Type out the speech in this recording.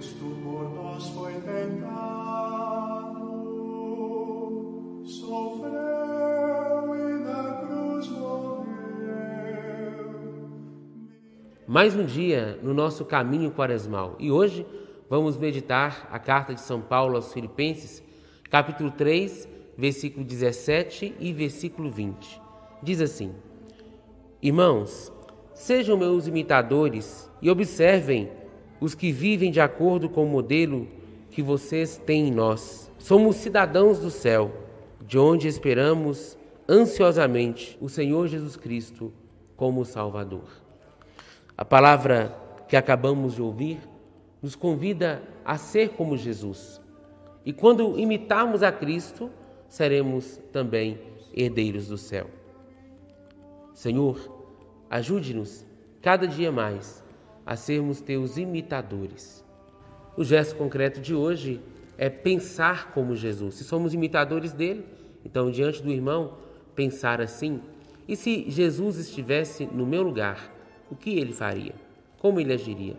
Cristo por nós foi tentado, sofreu e na cruz morreu. Mais um dia no nosso caminho quaresmal e hoje vamos meditar a carta de São Paulo aos Filipenses, capítulo 3, versículo 17 e versículo 20. Diz assim: Irmãos, sejam meus imitadores e observem os que vivem de acordo com o modelo que vocês têm em nós. Somos cidadãos do céu, de onde esperamos ansiosamente o Senhor Jesus Cristo como Salvador. A palavra que acabamos de ouvir nos convida a ser como Jesus. E quando imitarmos a Cristo, seremos também herdeiros do céu. Senhor, ajude-nos cada dia mais a sermos teus imitadores. O gesto concreto de hoje é pensar como Jesus. Se somos imitadores dele, então, diante do irmão, pensar assim. E se Jesus estivesse no meu lugar, o que ele faria? Como ele agiria?